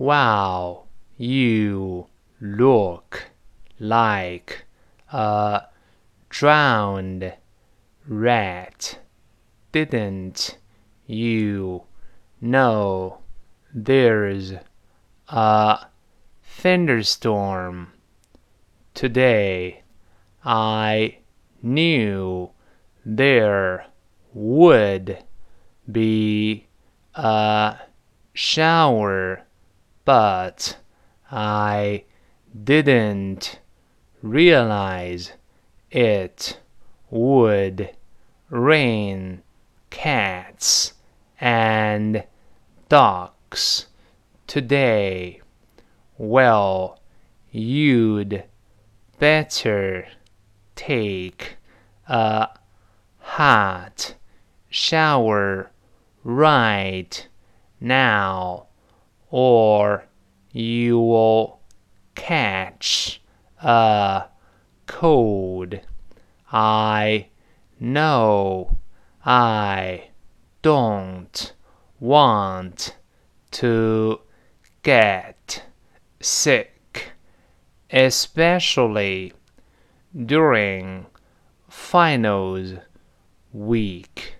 Wow, you look like a drowned rat. Didn't you know there's a thunderstorm today? I knew there would be a shower, but I didn't realize it would rain cats and dogs today. Well, you'd better take a hot shower right now, or you'll catch a cold. I know I don't want to get sick, especially during finals week.